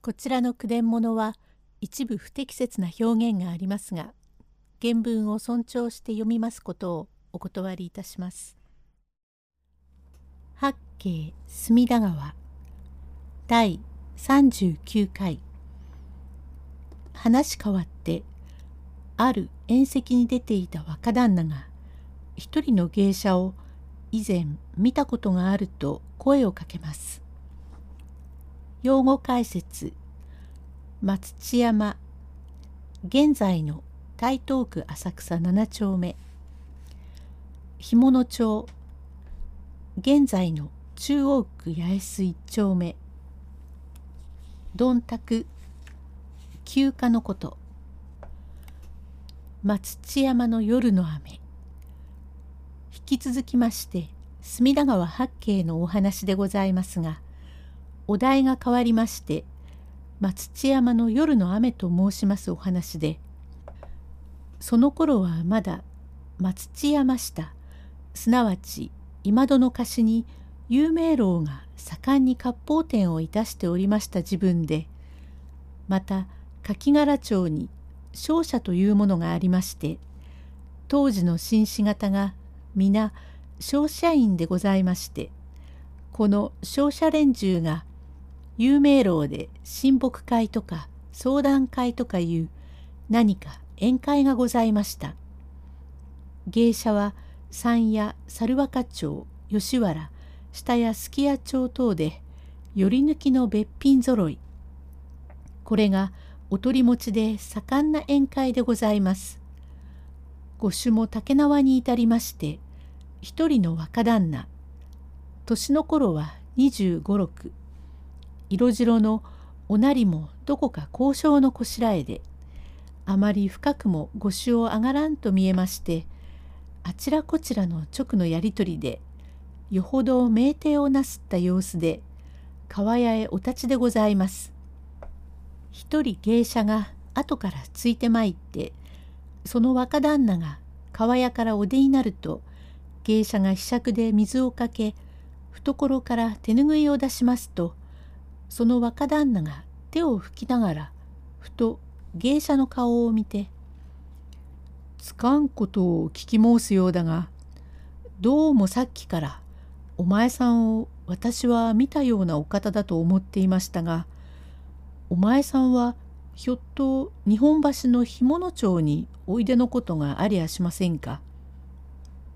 こちらの句伝物は一部不適切な表現がありますが原文を尊重して読みますことをお断りいたします。八景隅田川第39回話変わってある宴席に出ていた若旦那が一人の芸者を以前見たことがあると声をかけます。用語解説。松千山。現在の台東区浅草7丁目。干物町。現在の中央区八重洲1丁目。どんたく。休暇のこと。松千山の夜の雨。引き続きまして隅田川八景のお話でございますがお題が変わりまして松千山の夜の雨と申しますお話でその頃はまだ松千山下すなわち今戸の貸しに有名楼が盛んに割烹店をいたしておりました自分でまた柿柄町に商社というものがありまして当時の紳士方が皆商社員でございましてこの商社連中が有名楼で親睦会とか相談会とかいう何か宴会がございました。芸者は山谷猿若町吉原下谷すき家町等でより抜きの別品ぞろいこれがお取り持ちで盛んな宴会でございます。御主も竹縄に至りまして一人の若旦那年の頃は二十五六色白のおなりもどこか交渉のこしらえであまり深くも御主を上がらんと見えましてあちらこちらの直のやり取りでよほど酩酊をなすった様子で川屋へお立ちでございます。一人芸者が後からついてまいってその若旦那が川屋からお出になると芸者がひしゃくで水をかけ懐から手ぬぐいを出しますとその若旦那が手を拭きながらふと芸者の顔を見てつかんことを聞き申すようだがどうもさっきからお前さんを私は見たようなお方だと思っていましたがお前さんはひょっと日本橋の干物町においでのことがありゃしませんか?」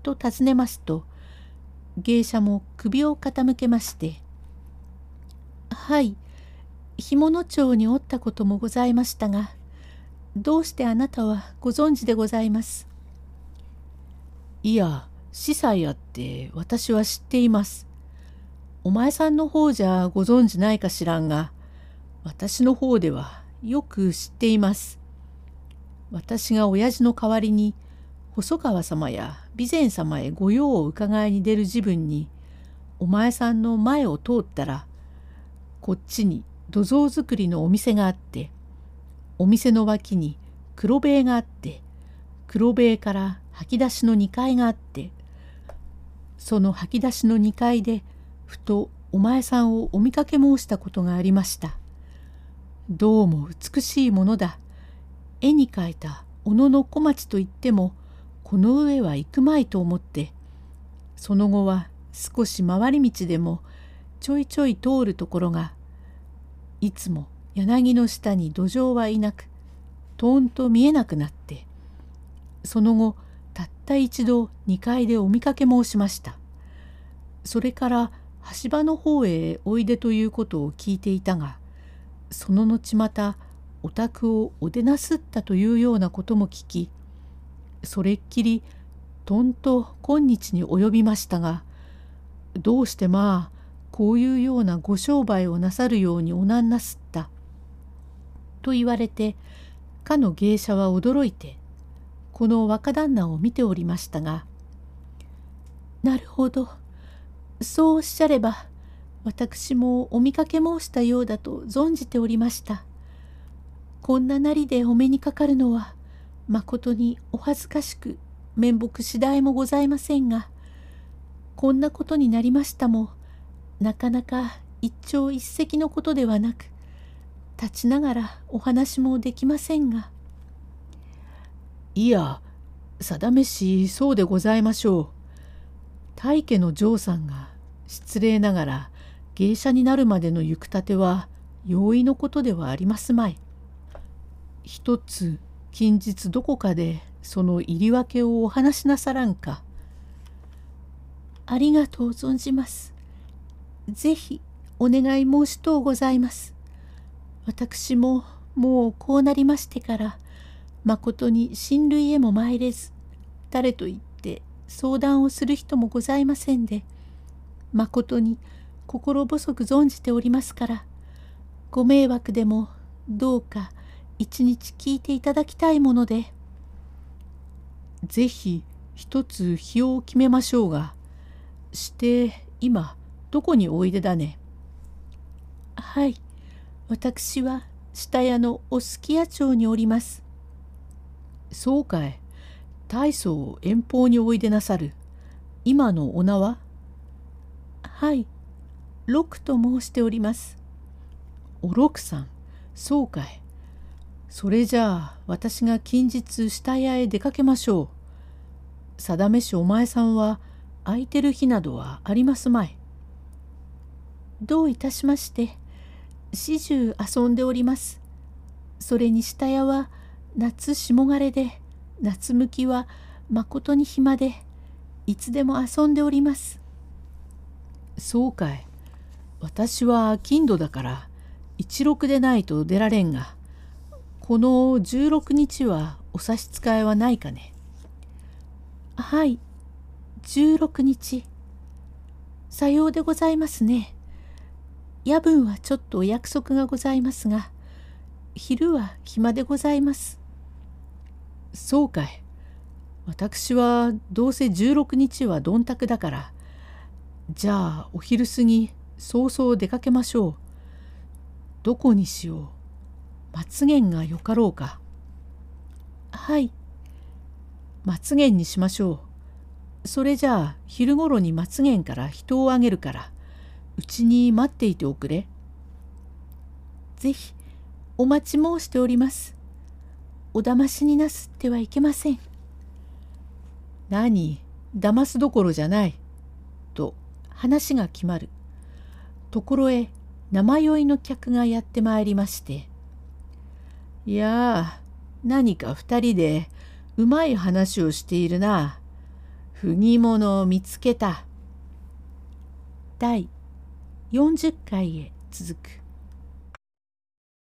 と尋ねますと芸者も首を傾けまして「はい干物町におったこともございましたがどうしてあなたはご存知でございます？いや、司祭あって私は知っています。お前さんの方じゃご存知ないか知らんが、私の方ではよく知っています。私が親父の代わりに細川様や備前様へ御用を伺いに出る自分にお前さんの前を通ったらこっちに土蔵造りのお店があってお店の脇に黒塀があって黒塀から吐き出しの2階があってその吐き出しの2階でふとお前さんをお見かけ申したことがありました。どうも美しいものだ。絵に描いた小野の小町といってもこの上は行くまいと思ってその後は少し回り道でもちょいちょい通るところがいつも柳の下に土壌はいなくとんと見えなくなってその後たった一度2階でお見かけ申しました。それから橋場の方へおいでということを聞いていたがその後またお宅をお出なすったというようなことも聞きそれっきりとんと今日に及びましたがどうしてまあこういうようなご商売をなさるようにおなんなすったと言われてかの芸者は驚いてこの若旦那を見ておりましたが「なるほどそうおっしゃれば私もお見かけ申したようだと存じておりました。こんななりでお目にかかるのはまことにお恥ずかしく面目次第もございませんがこんなことになりましたもなかなか一朝一夕のことではなく立ちながらお話もできませんが。いや、定めしそうでございましょう。大家の嬢さんが失礼ながら芸者になるまでの行くたては容易のことではありますまい。一つ近日どこかでその入り訳をお話しなさらんか。ありがとう存じます。ぜひお願い申しとうございます。私ももうこうなりましてからまことに親類へも参れず誰と言って相談をする人もございませんでまことに心細く存じておりますからご迷惑でもどうか一日聞いていただきたいものでぜひ一つ日を決めましょうがして今どこにおいでだね？はい。私は下屋のおすき屋町におります。そうかい。大層遠方においでなさる。今のお名は？はい。六と申しております。お六さん。そうかい。それじゃあ私が近日下屋へ出かけましょう。定めしお前さんは空いてる日などはありますまいどういたしまして始終遊んでおりますそれに下屋は夏霜枯れで夏向きはまことに暇でいつでも遊んでおります。そうかい。私は金土だから一六でないと出られんがこの十六日はお差し支えはないかね。はい十六日さようでございますね。夜分はちょっとお約束がございますが昼は暇でございます。そうかい。私はどうせ16日はどんたくだから。じゃあお昼過ぎ早々出かけましょう。どこにしよう。松源がよかろうか。はい。松源にしましょう。それじゃあ昼ごろに松源から人をあげるからうちに待っていておくれ。ぜひお待ち申しております。お騙しになすってはいけません。何、騙すどころじゃない。と話が決まる。ところへ生酔いの客がやってまいりまして。いやあ、何か二人でうまい話をしているな。不義者を見つけた。第40回へ続く。